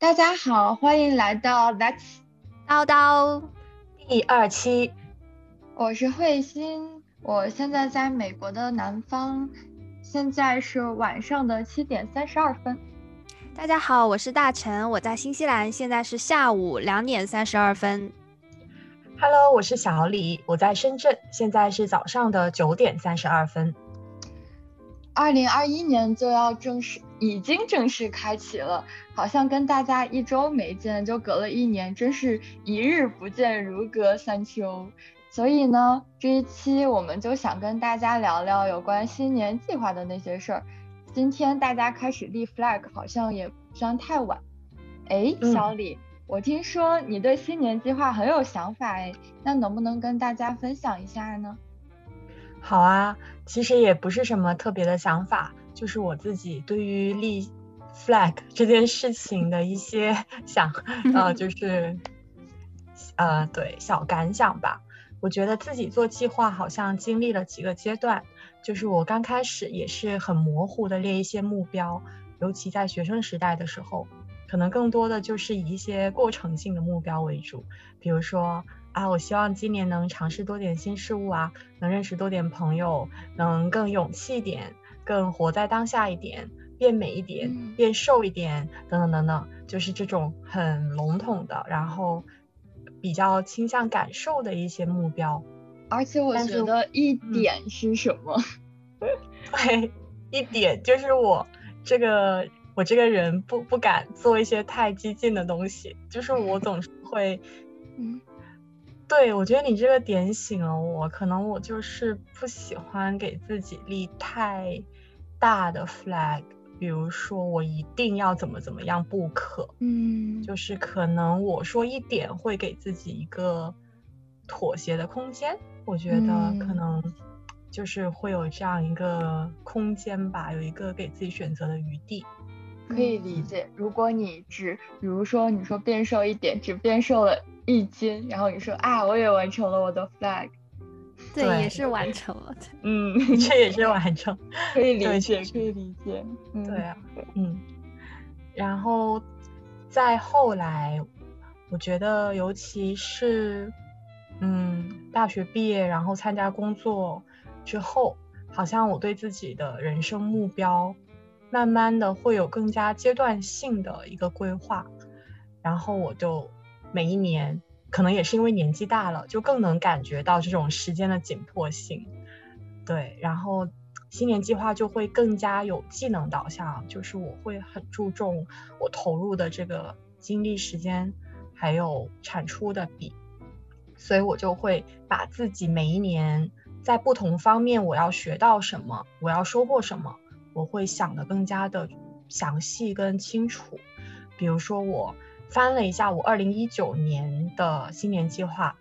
大家好，欢迎来到 Let's 叨叨第二期。我是慧心，我现在在美国的南方，现在是晚上的七点三十二分。大家好，我是大陈，我在新西兰，现在是下午两点三十二分。Hello，我是小李，我在深圳，现在是早上的九点三十二分。二零二一年就要正式，已经正式开启了，好像跟大家一周没见，就隔了一年，真是一日不见如隔三秋。所以呢，这一期我们就想跟大家聊聊有关新年计划的那些事儿。今天大家开始立 flag，好像也不算太晚。哎，小李，我听说你对新年计划很有想法，哎，那能不能跟大家分享一下呢？好啊，其实也不是什么特别的想法，就是我自己对于立 flag 这件事情的一些想，呃，就是呃，对小感想吧。我觉得自己做计划好像经历了几个阶段，就是我刚开始也是很模糊的列一些目标，尤其在学生时代的时候，可能更多的就是以一些过程性的目标为主，比如说。啊，我希望今年能尝试多点新事物啊，能认识多点朋友，能更勇气一点，更活在当下一点，变美一点，变瘦一点，等等等等，就是这种很笼统的，然后比较倾向感受的一些目标。而且我觉得一点是什么？对，一点就是我这个我这个人不不敢做一些太激进的东西，就是我总是会，嗯。对，我觉得你这个点醒了我，可能我就是不喜欢给自己立太大的 flag，比如说我一定要怎么怎么样不可，嗯，就是可能我说一点会给自己一个妥协的空间，我觉得可能就是会有这样一个空间吧，有一个给自己选择的余地，可以理解。如果你只，比如说你说变瘦一点，只变瘦了。一斤，然后你说啊，我也完成了我的 flag，对，也是完成了，嗯，这也是完成，可以理解，可以理解，对啊，嗯，然后再后来，我觉得尤其是，嗯，大学毕业然后参加工作之后，好像我对自己的人生目标，慢慢的会有更加阶段性的一个规划，然后我就。每一年，可能也是因为年纪大了，就更能感觉到这种时间的紧迫性。对，然后新年计划就会更加有技能导向，就是我会很注重我投入的这个精力、时间，还有产出的比。所以我就会把自己每一年在不同方面我要学到什么，我要收获什么，我会想的更加的详细跟清楚。比如说我。翻了一下我二零一九年的新年计划，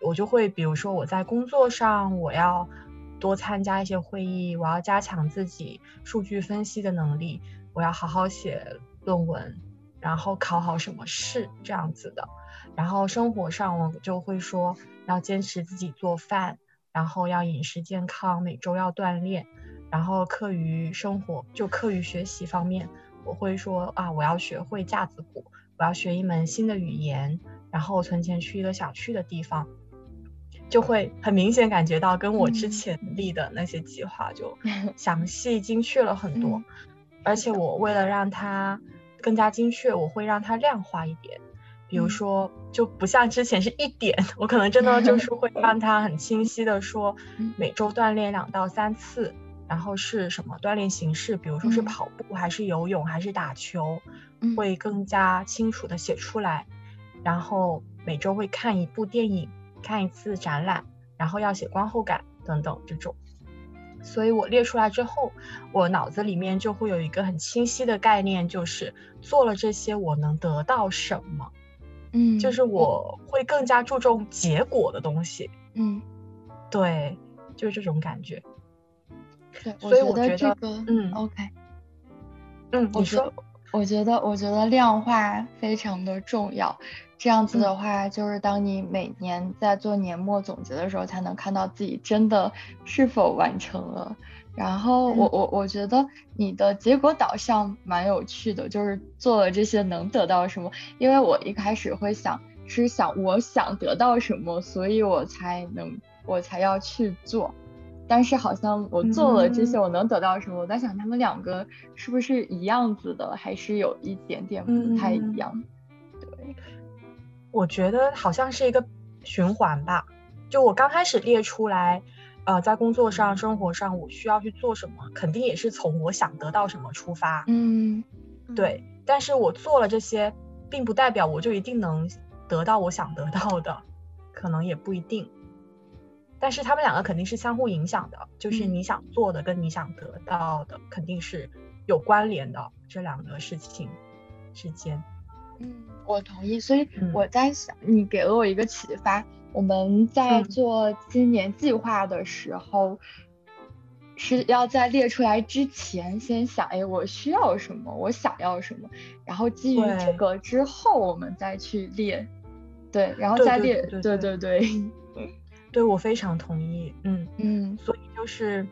我就会比如说我在工作上我要多参加一些会议，我要加强自己数据分析的能力，我要好好写论文，然后考好什么试这样子的。然后生活上我就会说要坚持自己做饭，然后要饮食健康，每周要锻炼。然后课余生活就课余学习方面，我会说啊我要学会架子鼓。我要学一门新的语言，然后存钱去一个想去的地方，就会很明显感觉到跟我之前立的那些计划就 详细精确了很多。而且我为了让它更加精确，我会让它量化一点。比如说，就不像之前是一点，我可能真的就是会 让它很清晰的说，每周锻炼两到三次，然后是什么锻炼形式，比如说是跑步还是游泳还是打球。会更加清楚的写出来，然后每周会看一部电影，看一次展览，然后要写观后感等等这种。所以我列出来之后，我脑子里面就会有一个很清晰的概念，就是做了这些我能得到什么。嗯，就是我会更加注重结果的东西。嗯，对，就是这种感觉。对，所以我觉得这个，嗯，OK，嗯，我说。我觉得，我觉得量化非常的重要。这样子的话，就是当你每年在做年末总结的时候，才能看到自己真的是否完成了。然后我我我觉得你的结果导向蛮有趣的，就是做了这些能得到什么？因为我一开始会想是想我想得到什么，所以我才能我才要去做。但是好像我做了这些，我能得到什么？我在想他们两个是不是一样子的，还是有一点点不太一样？对。我觉得好像是一个循环吧，就我刚开始列出来，呃，在工作上、生活上我需要去做什么，肯定也是从我想得到什么出发。嗯，对。但是我做了这些，并不代表我就一定能得到我想得到的，可能也不一定。但是他们两个肯定是相互影响的，就是你想做的跟你想得到的肯定是有关联的，这两个事情之间。嗯，我同意。所以我在想，你给了我一个启发。我们在做今年计划的时候，是要在列出来之前先想，哎，我需要什么，我想要什么，然后基于这个之后，我们再去列。对，然后再列。对对对。对，我非常同意。嗯嗯。所以就是，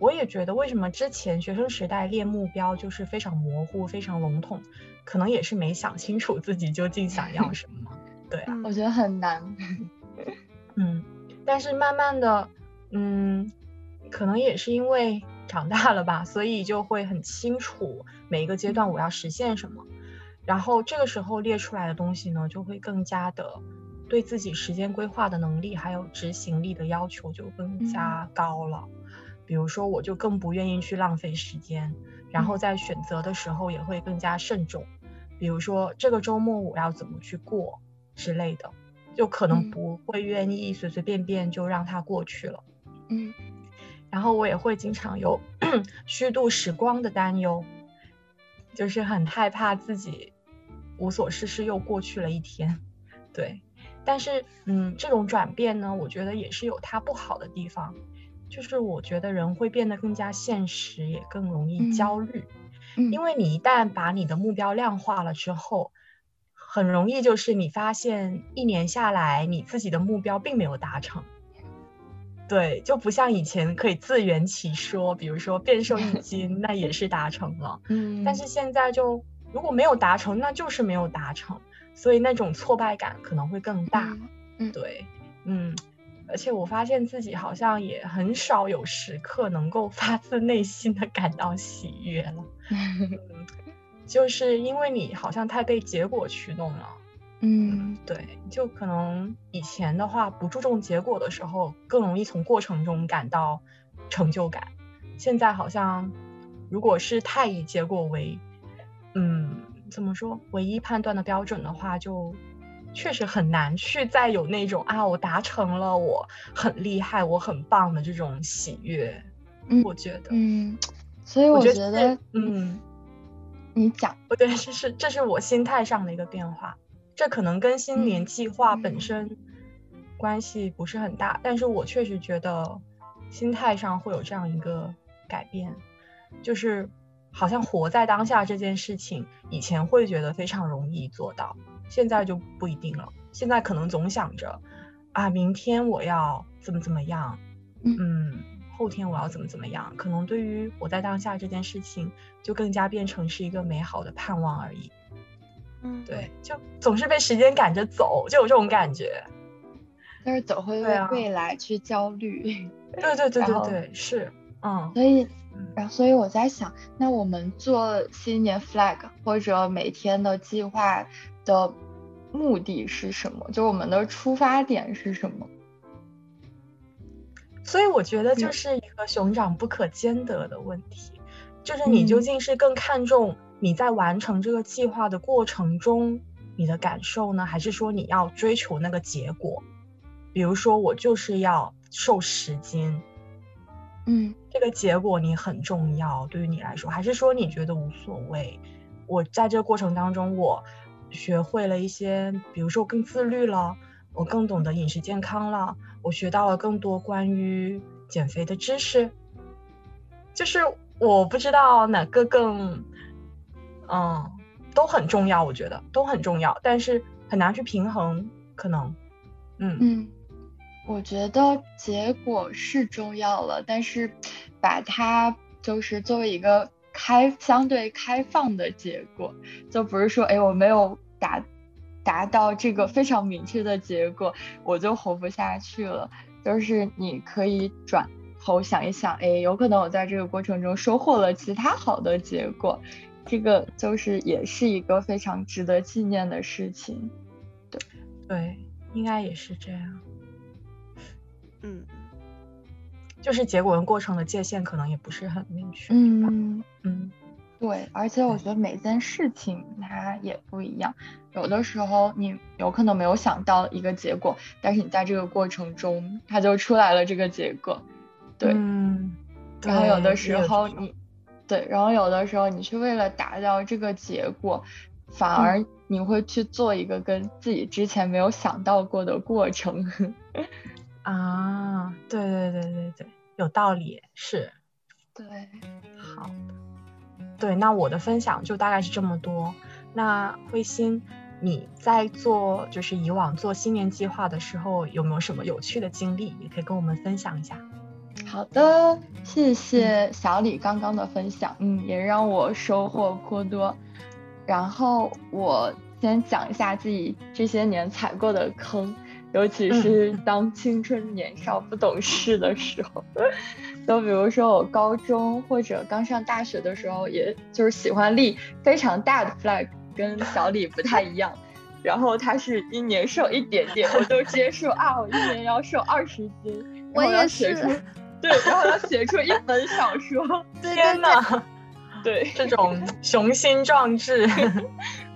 我也觉得，为什么之前学生时代列目标就是非常模糊、非常笼统。可能也是没想清楚自己究竟想要什么，对啊，我觉得很难。嗯，但是慢慢的，嗯，可能也是因为长大了吧，所以就会很清楚每一个阶段我要实现什么，然后这个时候列出来的东西呢，就会更加的对自己时间规划的能力还有执行力的要求就更加高了。比如说，我就更不愿意去浪费时间。然后在选择的时候也会更加慎重，比如说这个周末我要怎么去过之类的，就可能不会愿意随随便便就让它过去了。嗯，然后我也会经常有 虚度时光的担忧，就是很害怕自己无所事事又过去了一天。对，但是嗯，这种转变呢，我觉得也是有它不好的地方。就是我觉得人会变得更加现实，也更容易焦虑，因为你一旦把你的目标量化了之后，很容易就是你发现一年下来你自己的目标并没有达成，对，就不像以前可以自圆其说，比如说变瘦一 斤，那也是达成了，嗯，但是现在就如果没有达成，那就是没有达成，所以那种挫败感可能会更大，嗯，对，嗯。而且我发现自己好像也很少有时刻能够 发自内心的感到喜悦了，就是因为你好像太被结果驱动了，嗯，对，就可能以前的话不注重结果的时候，更容易从过程中感到成就感，现在好像如果是太以结果为，嗯，怎么说唯一判断的标准的话，就。确实很难去再有那种啊，我达成了，我很厉害，我很棒的这种喜悦。嗯，我觉得，嗯，所以我觉得，嗯，你讲，不对，这是这是我心态上的一个变化，这可能跟新年计划本身关系不是很大，但是我确实觉得心态上会有这样一个改变，就是好像活在当下这件事情，以前会觉得非常容易做到。现在就不一定了，现在可能总想着，啊，明天我要怎么怎么样，嗯，后天我要怎么怎么样，可能对于我在当下这件事情，就更加变成是一个美好的盼望而已。嗯，对，就总是被时间赶着走，就有这种感觉。但是总会为未来去焦虑。对对对对对，是，嗯。所以，然后所以我在想，那我们做新年 flag 或者每天的计划。的目的是什么？就我们的出发点是什么？所以我觉得就是一个熊掌不可兼得的问题，就是你究竟是更看重你在完成这个计划的过程中你的感受呢，还是说你要追求那个结果？比如说我就是要瘦十斤，嗯，这个结果你很重要，对于你来说，还是说你觉得无所谓？我在这个过程当中我。学会了一些，比如说我更自律了，我更懂得饮食健康了，我学到了更多关于减肥的知识。就是我不知道哪个更嗯，都很重要，我觉得都很重要，但是很难去平衡，可能，嗯嗯，我觉得结果是重要了，但是把它就是作为一个开相对开放的结果，就不是说哎我没有达达到这个非常明确的结果，我就活不下去了，就是你可以转。头想一想，哎，有可能我在这个过程中收获了其他好的结果，这个就是也是一个非常值得纪念的事情。对，对，应该也是这样。嗯，就是结果跟过程的界限可能也不是很明确。嗯嗯，对，而且我觉得每件事情它也不一样，有的时候你有可能没有想到一个结果，但是你在这个过程中它就出来了这个结果。对，然后有的时候你，对，然后有的时候你去为了达到这个结果，反而你会去做一个跟自己之前没有想到过的过程。啊，对对对对对，有道理，是。对，好的，对，那我的分享就大概是这么多。那慧心，你在做就是以往做新年计划的时候，有没有什么有趣的经历，也可以跟我们分享一下？好的，谢谢小李刚刚的分享，嗯，也让我收获颇多。然后我先讲一下自己这些年踩过的坑，尤其是当青春年少不懂事的时候。就比如说我高中或者刚上大学的时候，也就是喜欢立非常大的 flag，跟小李不太一样。然后他是一年瘦一点点，我都直接说啊，我一年要瘦二十斤，我也是。对，然后要写出一本小说，天哪！对，这种雄心壮志，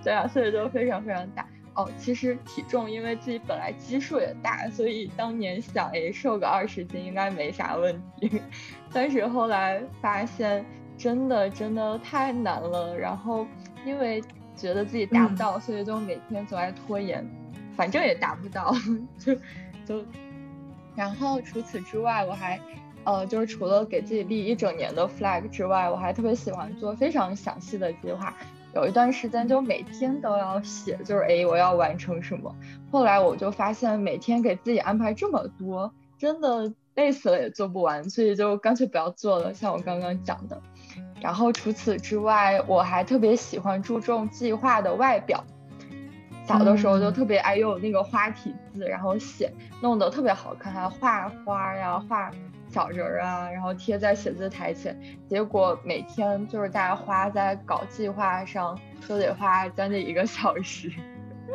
对啊，所以都非常非常大哦。其实体重，因为自己本来基数也大，所以当年想，哎，瘦个二十斤应该没啥问题。但是后来发现，真的真的太难了。然后因为觉得自己达不到，所以就每天总爱拖延，反正也达不到，就就。然后除此之外，我还。呃，就是除了给自己立一整年的 flag 之外，我还特别喜欢做非常详细的计划。有一段时间就每天都要写，就是哎，我要完成什么。后来我就发现每天给自己安排这么多，真的累死了也做不完，所以就干脆不要做了。像我刚刚讲的。然后除此之外，我还特别喜欢注重计划的外表。小的时候就特别爱用那个花体字，然后写，弄得特别好看，还画花呀，画。小人儿啊，然后贴在写字台前，结果每天就是大家花在搞计划上，都得花将近一个小时。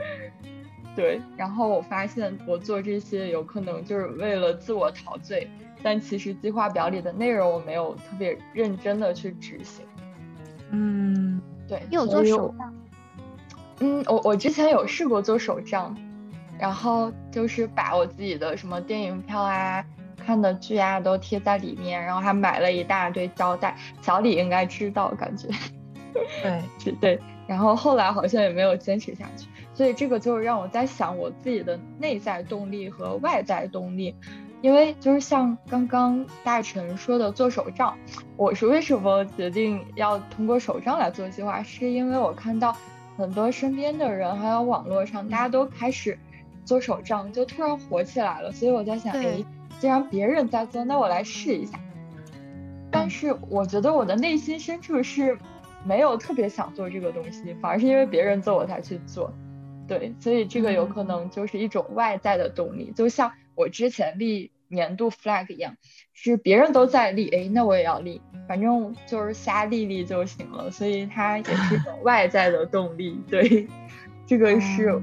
对，然后我发现我做这些有可能就是为了自我陶醉，但其实计划表里的内容我没有特别认真的去执行。嗯，对，你有做手账？嗯，我我之前有试过做手账，然后就是把我自己的什么电影票啊。看的剧啊都贴在里面，然后还买了一大堆胶带。小李应该知道，感觉对，对。然后后来好像也没有坚持下去，所以这个就是让我在想我自己的内在动力和外在动力。因为就是像刚刚大臣说的做手账，我是为什么决定要通过手账来做计划？是因为我看到很多身边的人还有网络上大家都开始做手账，就突然火起来了，所以我在想，哎。既然别人在做，那我来试一下。但是我觉得我的内心深处是没有特别想做这个东西，反而是因为别人做我才去做。对，所以这个有可能就是一种外在的动力，就像我之前立年度 flag 一样，是别人都在立，哎，那我也要立，反正就是瞎立立就行了。所以它也是一种外在的动力。对，这个是，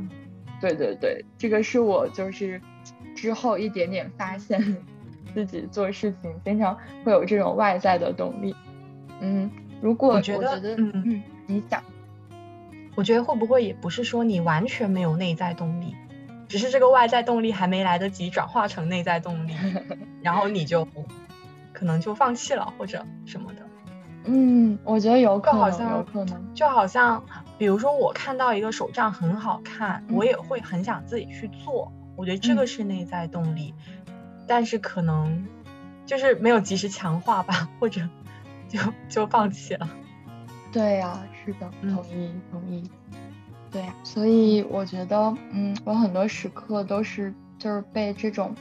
对对对，这个是我就是。之后一点点发现自己做事情经常会有这种外在的动力。嗯，如果我觉得，嗯嗯，你讲，我觉得会不会也不是说你完全没有内在动力，只是这个外在动力还没来得及转化成内在动力，然后你就可能就放弃了或者什么的。嗯，我觉得有可能，有可能，就好像比如说我看到一个手账很好看，我也会很想自己去做。我觉得这个是内在动力，但是可能就是没有及时强化吧，或者 就就放弃了。对呀，是的，同意同意。对呀，所以我觉得，嗯，我很多时刻都是就是被这种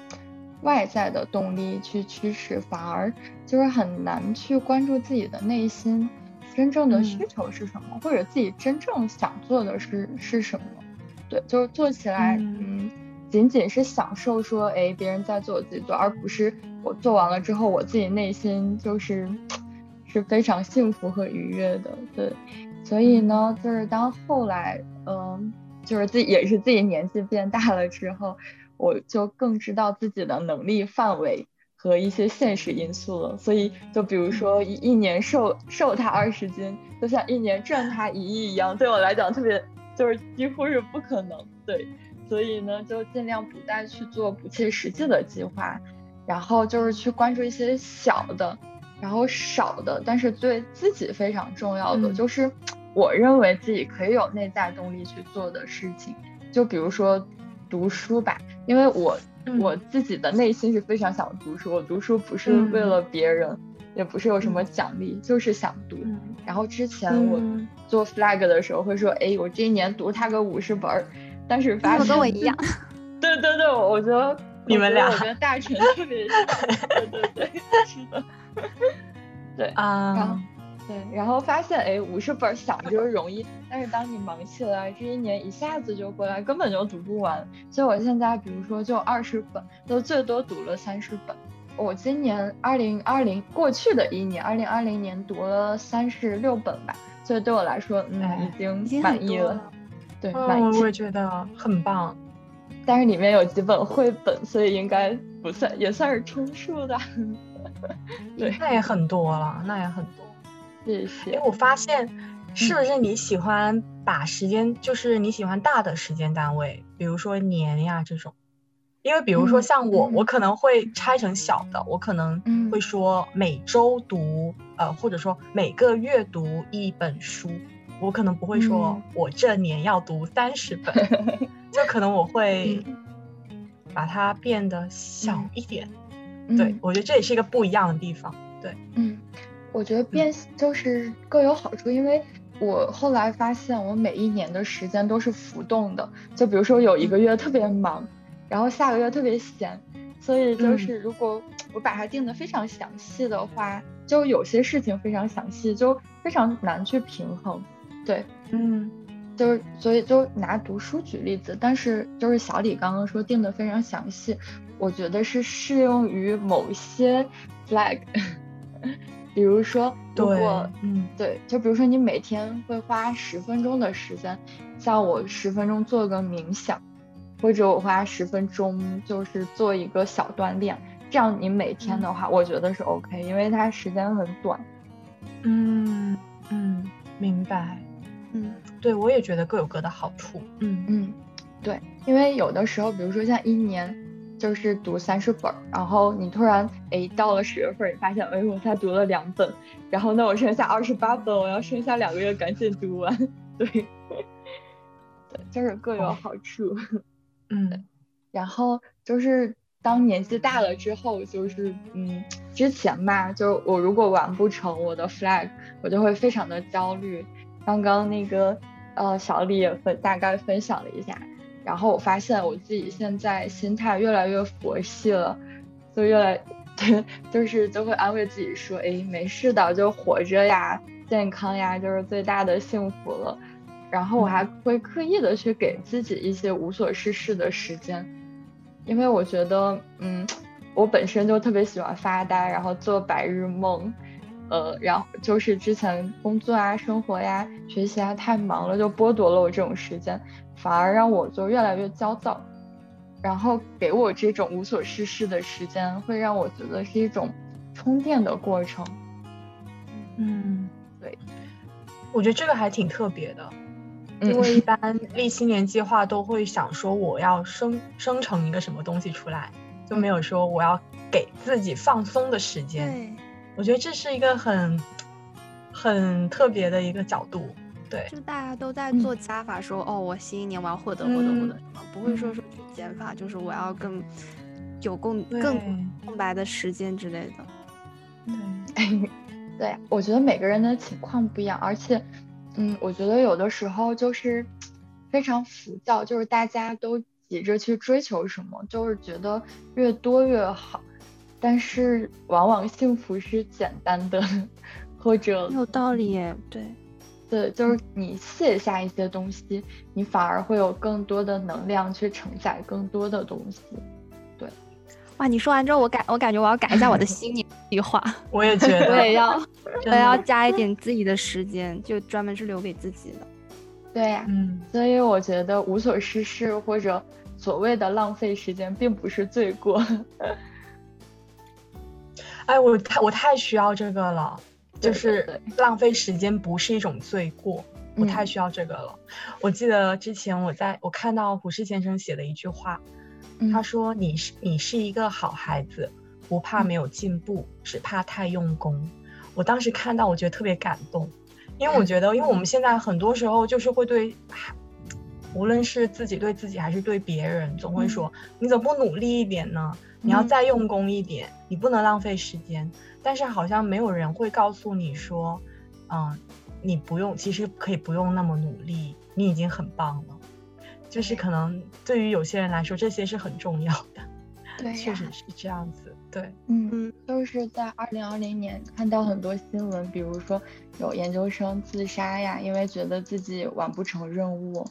外在的动力去驱使，反而就是很难去关注自己的内心真正的需求是什么，或者自己真正想做的是是什么。对，就是做起来，嗯，仅仅是享受说，哎，别人在做，我自己做，而不是我做完了之后，我自己内心就是是非常幸福和愉悦的。对，所以呢，就是当后来。嗯，就是自己也是自己年纪变大了之后，我就更知道自己的能力范围和一些现实因素了。所以，就比如说一一年瘦瘦他二十斤，就像一年赚他一亿一样，对我来讲特别就是几乎是不可能。对，所以呢，就尽量不再去做不切实际的计划，然后就是去关注一些小的，然后少的，但是对自己非常重要的就是。我认为自己可以有内在动力去做的事情，就比如说读书吧，因为我我自己的内心是非常想读书，我读书不是为了别人，也不是有什么奖励，就是想读。然后之。前我做 flag 的时候会说，哎，我这一年读它个五十本儿，但是发现跟我一样。对对对，我觉得 你们俩，我觉得大成特别像。对对对，是的。对啊。对，然后发现哎，五十本想着容易，但是当你忙起来，这一年一下子就过来，根本就读不完。所以我现在比如说就二十本，都最多读了三十本。我今年二零二零过去的一年，二零二零年读了三十六本吧，所以对我来说，嗯，已经满意了。对。我也觉得很棒。但是里面有几本绘本，所以应该不算，也算是充数的。对，那也很多了，那也很多。谢谢。哎，我发现是不是你喜欢把时间，就是你喜欢大的时间单位，比如说年呀这种。因为比如说像我，我可能会拆成小的，我可能会说每周读，呃，或者说每个月读一本书。我可能不会说我这年要读三十本，就可能我会把它变得小一点。对，我觉得这也是一个不一样的地方。对，嗯。我觉得变就是各有好处，因为我后来发现我每一年的时间都是浮动的，就比如说有一个月特别忙，然后下个月特别闲，所以就是如果我把它定的非常详细的话，就有些事情非常详细，就非常难去平衡。对，嗯，就是所以就拿读书举例子，但是就是小李刚刚说定的非常详细，我觉得是适用于某些 flag。比如说，如果嗯对，就比如说你每天会花十分钟的时间，像我十分钟做个冥想，或者我花十分钟就是做一个小锻炼，这样你每天的话，我觉得是 OK，因为它时间很短。嗯嗯，明白。嗯，对我也觉得各有各的好处。嗯嗯，对，因为有的时候，比如说像一年。就是读三十本，然后你突然哎到了十月份，你发现哎我才读了两本，然后那我剩下二十八本，我要剩下两个月赶紧读完。对，对，就是各有好处。嗯，然后就是当年纪大了之后，就是嗯之前吧，就我如果完不成我的 flag，我就会非常的焦虑。刚刚那个呃小李也分大概分享了一下。然后我发现我自己现在心态越来越佛系了，就越来 对，就是就会安慰自己说，哎，没事的，就活着呀，健康呀，就是最大的幸福了。然后我还会刻意的去给自己一些无所事事的时间，因为我觉得，嗯，我本身就特别喜欢发呆，然后做白日梦，呃，然后就是之前工作啊、生活呀、学习啊太忙了，就剥夺了我这种时间。反而让我就越来越焦躁，然后给我这种无所事事的时间，会让我觉得是一种充电的过程。嗯，对，我觉得这个还挺特别的，因为一 般立新年计划都会想说我要生生成一个什么东西出来，就没有说我要给自己放松的时间。对，我觉得这是一个很很特别的一个角度。对，就大家都在做加法，说哦，我新一年我要获得获得获得什么，不会说说去减法，就是我要更有更更空白的时间之类的。对，对，我觉得每个人的情况不一样，而且，嗯，我觉得有的时候就是非常浮躁，就是大家都急着去追求什么，就是觉得越多越好，但是往往幸福是简单的，或者有道理耶，对。对，就是你卸下一些东西，你反而会有更多的能量去承载更多的东西。对，哇，你说完之后，我感我感觉我要改一下我的新年计划。我也觉得，我也要，我要加一点自己的时间，就专门是留给自己的。对呀，嗯，所以我觉得无所事事或者所谓的浪费时间，并不是罪过。哎，我太我太需要这个了。就是浪费时间不是一种罪过，我太需要这个了。我记得之前我在我看到胡适先生写的一句话，他说：“你是你是一个好孩子，不怕没有进步，只怕太用功。”我当时看到，我觉得特别感动，因为我觉得，因为我们现在很多时候就是会对，无论是自己对自己还是对别人，总会说：“你怎么不努力一点呢？你要再用功一点，你不能浪费时间。”但是好像没有人会告诉你说，嗯，你不用，其实可以不用那么努力，你已经很棒了。就是可能对于有些人来说，这些是很重要的。对，确实是这样子。对，嗯嗯，就是在二零二零年看到很多新闻，比如说有研究生自杀呀，因为觉得自己完不成任务。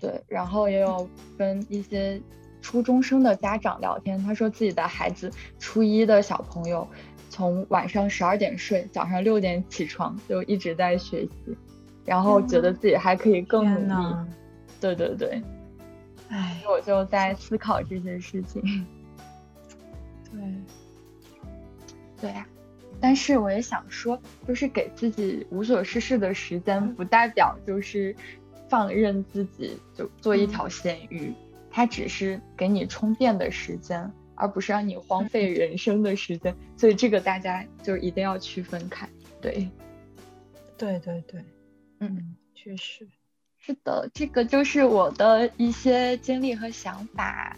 对，然后也有跟一些初中生的家长聊天，他说自己的孩子初一的小朋友。从晚上十二点睡，早上六点起床，就一直在学习，然后觉得自己还可以更努力。对对对，哎，我就在思考这些事情。对，对呀，但是我也想说，就是给自己无所事事的时间，不代表就是放任自己就做一条咸鱼，它只是给你充电的时间。而不是让你荒废 人生的时间，所以这个大家就一定要区分开。对，对对对，嗯，确实是的，这个就是我的一些经历和想法。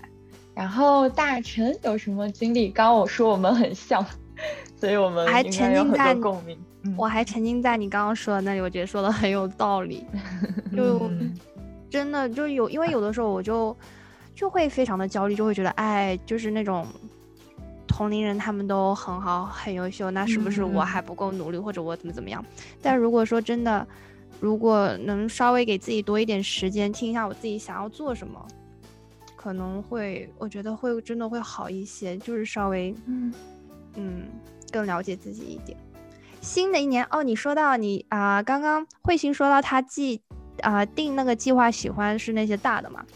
然后大臣有什么经历？刚刚我说我们很像，所以我们还沉浸在共鸣。我还沉浸在你刚刚说的那里，我觉得说的很有道理。就真的就有，因为有的时候我就。就会非常的焦虑，就会觉得，哎，就是那种同龄人他们都很好、很优秀，那是不是我还不够努力，或者我怎么怎么样？但如果说真的，如果能稍微给自己多一点时间，听一下我自己想要做什么，可能会，我觉得会真的会好一些，就是稍微，嗯嗯，更了解自己一点。新的一年哦，你说到你啊，刚刚慧心说到他计啊定那个计划，喜欢是那些大的嘛？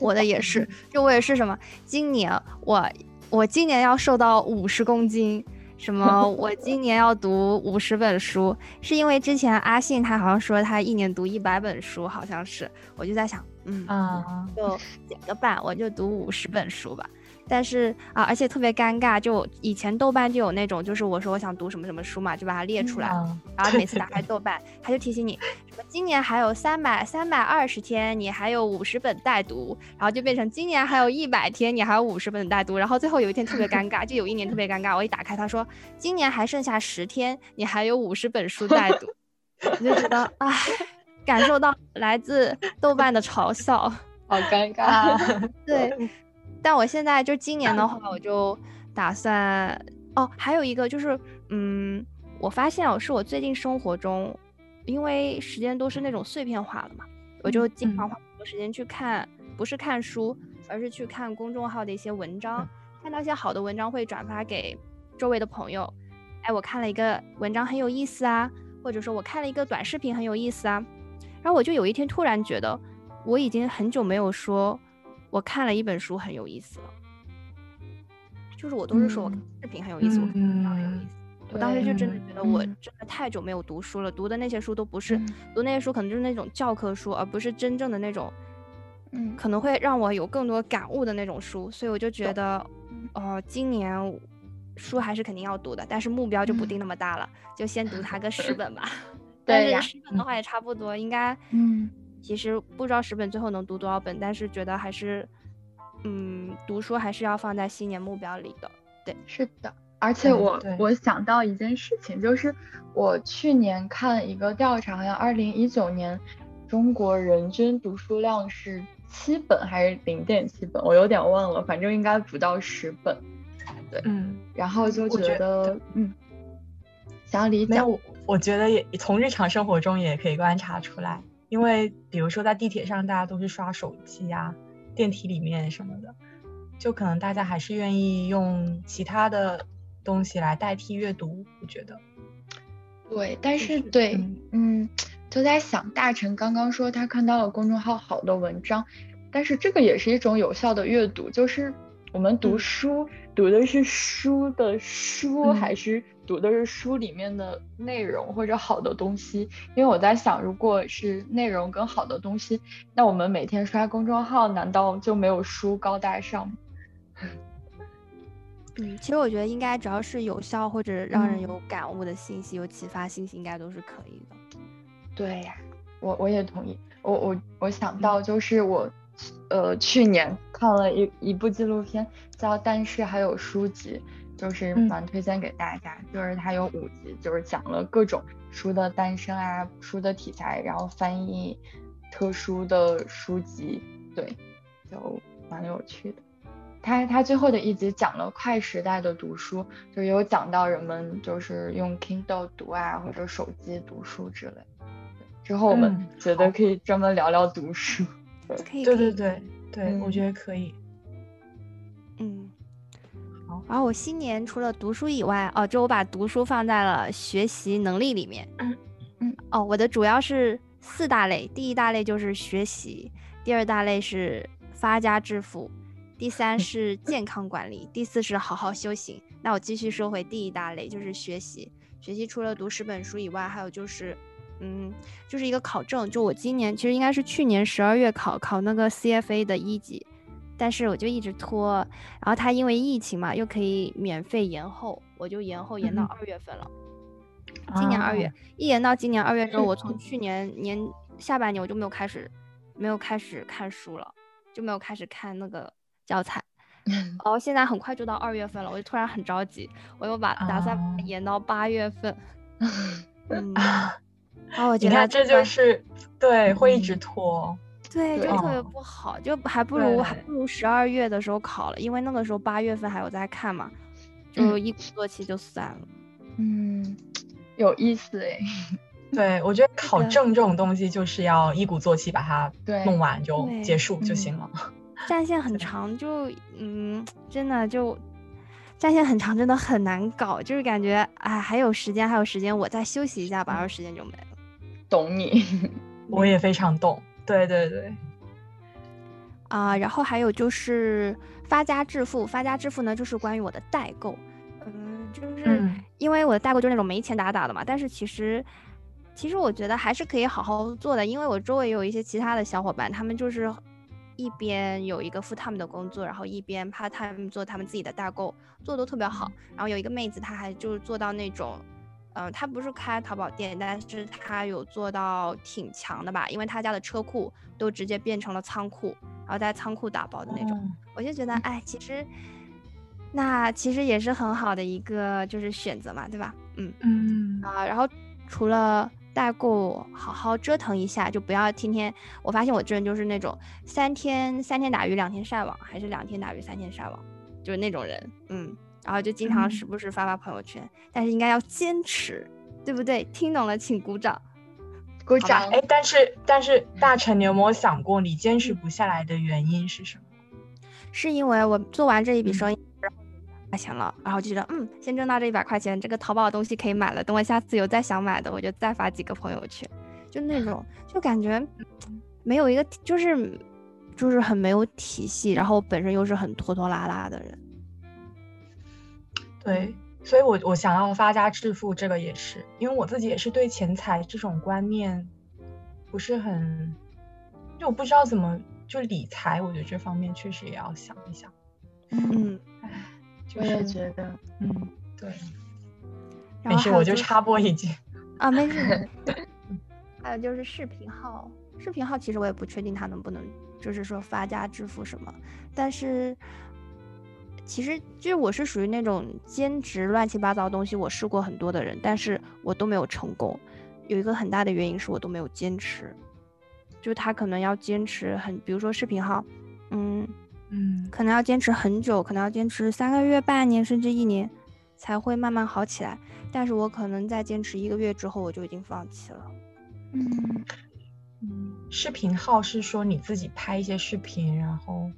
我的也是，就我也是什么，今年我我今年要瘦到五十公斤，什么 我今年要读五十本书，是因为之前阿信他好像说他一年读一百本书，好像是，我就在想，嗯啊，就减个半，我就读五十本书吧。但是啊，而且特别尴尬，就以前豆瓣就有那种，就是我说我想读什么什么书嘛，就把它列出来，然后每次打开豆瓣，它就提醒你什么今年还有三百三百二十天，你还有五十本待读，然后就变成今年还有一百天，你还有五十本待读，然后最后有一天特别尴尬，就有一年特别尴尬，我一打开他说今年还剩下十天，你还有五十本书待读，我就觉得唉，感受到来自豆瓣的嘲笑，好尴尬，对。但我现在就今年的话，我就打算哦，还有一个就是，嗯，我发现哦，是我最近生活中，因为时间都是那种碎片化的嘛，我就经常花很多时间去看，不是看书，而是去看公众号的一些文章，看到一些好的文章会转发给周围的朋友，哎，我看了一个文章很有意思啊，或者说我看了一个短视频很有意思啊，然后我就有一天突然觉得，我已经很久没有说。我看了一本书，很有意思了。就是我都是说我看视频很有意思，我看文章很有意思。我当时就真的觉得我真的太久没有读书了，读的那些书都不是读那些书，可能就是那种教科书，而不是真正的那种，嗯，可能会让我有更多感悟的那种书。所以我就觉得，哦，今年书还是肯定要读的，但是目标就不定那么大了，就先读它个十 本吧。对呀，十本的话也差不多，应该，嗯。其实不知道十本最后能读多少本，但是觉得还是，嗯，读书还是要放在新年目标里的。对，是的，而且我对我想到一件事情，就是我去年看一个调查，好像二零一九年中国人均读书量是七本还是零点七本，我有点忘了，反正应该不到十本。对嗯，然后就我觉得，嗯，小李讲，没有，我觉得也从日常生活中也可以观察出来，因为比如说在地铁上，大家都是刷手机啊、电梯里面什么的，就可能大家还是愿意用其他的东西来代替阅读，我觉得。对，但是对，嗯嗯，就在想，大成刚刚说他看到了公众号好的文章，但是这个也是一种有效的阅读，就是我们读嗯书、读的是书的书，嗯还是读的是书里面的内容或者好的东西？因为我在想，如果是内容跟好的东西，那我们每天刷公众号，难道就没有书高大上吗？嗯，其实我觉得应该只要是有效或者让人嗯有感悟的信息、有启发信息，应该都是可以的。对呀，我我也同意。我我我想嗯到就是我，呃，去年看了一一部纪录片，叫《但是还有书籍》，就是嗯蛮推荐给大家。就是它有五集，就是讲了各种书的诞生啊，书的题材，然后翻译特殊的书籍，对，就蛮有趣的。他他最后的一集讲了快时代的读书，就有讲到人们就是用 Kindle 读啊，或者手机读书之类的。之后我们嗯觉得可以专门聊聊读书。可以，对对对对，我嗯觉得可以。嗯，好然后我新年除了读书以外，哦，就我把读书放在了学习能力里面。嗯嗯哦，我的主要是四大类，第一大类就是学习，第二大类是发家致富，第三是健康管理，第四是好好修行。那我继续说回第一大类，就是学习。学习除了读十本书以外，还有就是，嗯，就是一个考证。就我今年其实应该是去年十二月考考那个 CFA 的一级，但是我就一直拖，然后他因为疫情嘛，又可以免费延后，我就延后延到嗯二月份了。今年二月、哦一延到今年二月之后，我从去年年下半年我就没有开始，没有开始看书了，就没有开始看那个教材。然后现在很快就到二月份了，我就突然很着急，我又把打算延到八月份。嗯，然后我觉得你看，这这个就是对，会一直嗯拖。对，就特别哦不好，就还不如还不如十二月的时候考了，因为那个时候八月份还有在看嘛，就嗯一鼓作气就算了。嗯，有意思哎。对，我觉得考证这种东西就是要一鼓作气把它弄完就结束就嗯行了。战线很长，就嗯，真的就战线很长，真的很难搞，就是感觉哎，还有时间，还有时间，我再休息一下吧，然后时间就没了。懂你。我也非常懂。对对对，啊、然后还有就是发家致富，发家致富呢，就是关于我的代购，嗯，就是嗯因为我的代购就是那种没钱打打的嘛，但是其实。其实我觉得还是可以好好做的，因为我周围有一些其他的小伙伴，他们就是一边有一个 full time 的工作，然后一边 part time 做他们自己的代购，做的都特别好。然后有一个妹子，她还就是做到那种，嗯、他不是开淘宝店，但是他有做到挺强的吧，因为他家的车库都直接变成了仓库，然后在仓库打包的那种。哦我就觉得，哎，其实那其实也是很好的一个就是选择嘛，对吧？嗯嗯啊，然后除了代购，好好折腾一下，就不要天天。我发现我这人就是那种三天三天打鱼两天晒网，还是两天打鱼三天晒网，就是那种人，嗯。然后就经常时嗯不时发发朋友圈，但是应该要坚持，对不对？听懂了，请鼓掌。鼓掌。哎，但是但是大成，你有没有想过你坚持不下来的原因是什么？是因为我做完这一笔嗯生意，然后有一百块钱了，然后就觉得，嗯，先挣到这一百块钱，这个淘宝的东西可以买了。等我下次有再想买的，我就再发几个朋友圈，就那种，就感觉 没有一个，就是就是很没有体系，然后本身又是很拖拖拉拉的人。对，所以我我想要发家致富，这个也是，因为我自己也是对钱财这种观念不是很，就我不知道怎么就理财，我觉得这方面确实也要想一想。嗯，唉，就我也是觉得，嗯，对，没事，我就插播一句。啊，没事。还有就是视频号，视频号其实我也不确定它能不能，就是说发家致富什么，但是其实就是我是属于那种兼职乱七八糟东西，我试过很多的人，但是我都没有成功。有一个很大的原因是我都没有坚持，就他可能要坚持很，比如说视频号，嗯嗯，可能要坚持很久，可能要坚持三个月、半年甚至一年才会慢慢好起来。但是我可能在坚持一个月之后，我就已经放弃了。嗯嗯，视频号是说你自己拍一些视频，然后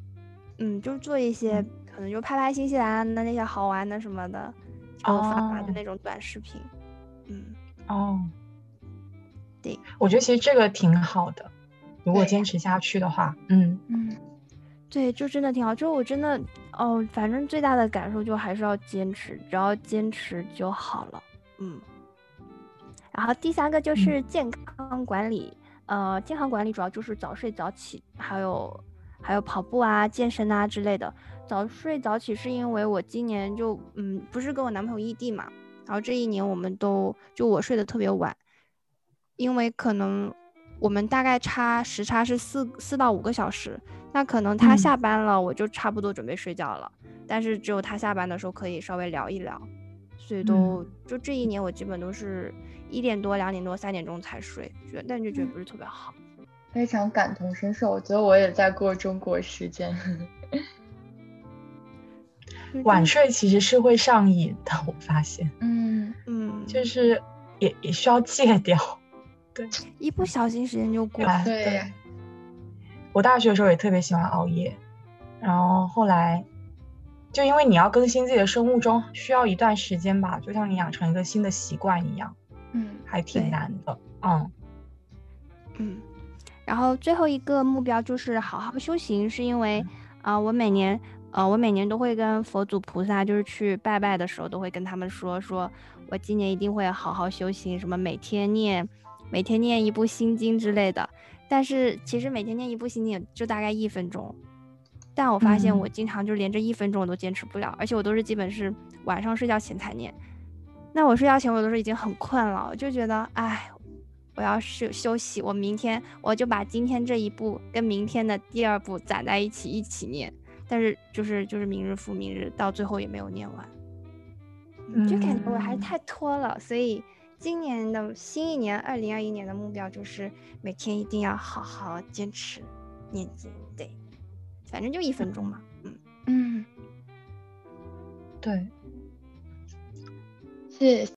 嗯，就是做一些。可能就拍拍新西兰的那些好玩的什么的，就发发的那种短视频。嗯，哦，对，我觉得其实这个挺好的，如果坚持下去的话，嗯嗯，对，就真的挺好。就我真的哦，反正最大的感受就还是要坚持，只要坚持就好了。嗯，然后第三个就是健康管理，呃，健康管理主要就是早睡早起，还有还有跑步啊、健身啊之类的。早睡早起是因为我今年就嗯不是跟我男朋友异地嘛，然后这一年我们都就我睡得特别晚，因为可能我们大概差时差是四四到五个小时，那可能他下班了我就差不多准备睡觉了，但是只有他下班的时候可以稍微聊一聊，所以都就这一年我基本都是一点多两点多三点钟才睡，觉但就觉得不是特别好，非常感同身受，我觉得我也在过中国时间。晚睡其实是会上瘾的，我发现，嗯嗯，就是也也需要戒掉，对，一不小心时间就过了。对，我大学的时候也特别喜欢熬夜，然后后来就因为你要更新自己的生物钟，需要一段时间吧，就像你养成一个新的习惯一样，嗯，还挺难的，嗯嗯，然后最后一个目标就是好好修行，是因为啊，我每年。呃，我每年都会跟佛祖菩萨，就是去拜拜的时候，都会跟他们说，说我今年一定会好好修行，什么每天念，每天念一部心经之类的。但是其实每天念一部心经就大概一分钟，但我发现我经常就连这一分钟我都坚持不了，而且我都是基本是晚上睡觉前才念。那我睡觉前我都是已经很困了，我就觉得，哎，我要是休息，我明天我就把今天这一步跟明天的第二步攒在一起一起念。但是就是就是明日复明日，到最后也没有念完，就感觉我还是太拖了。所以今年的新一年，二零二一年的目标就是每天一定要好好坚持念经。对，反正就一分钟嘛。嗯嗯，对，谢谢。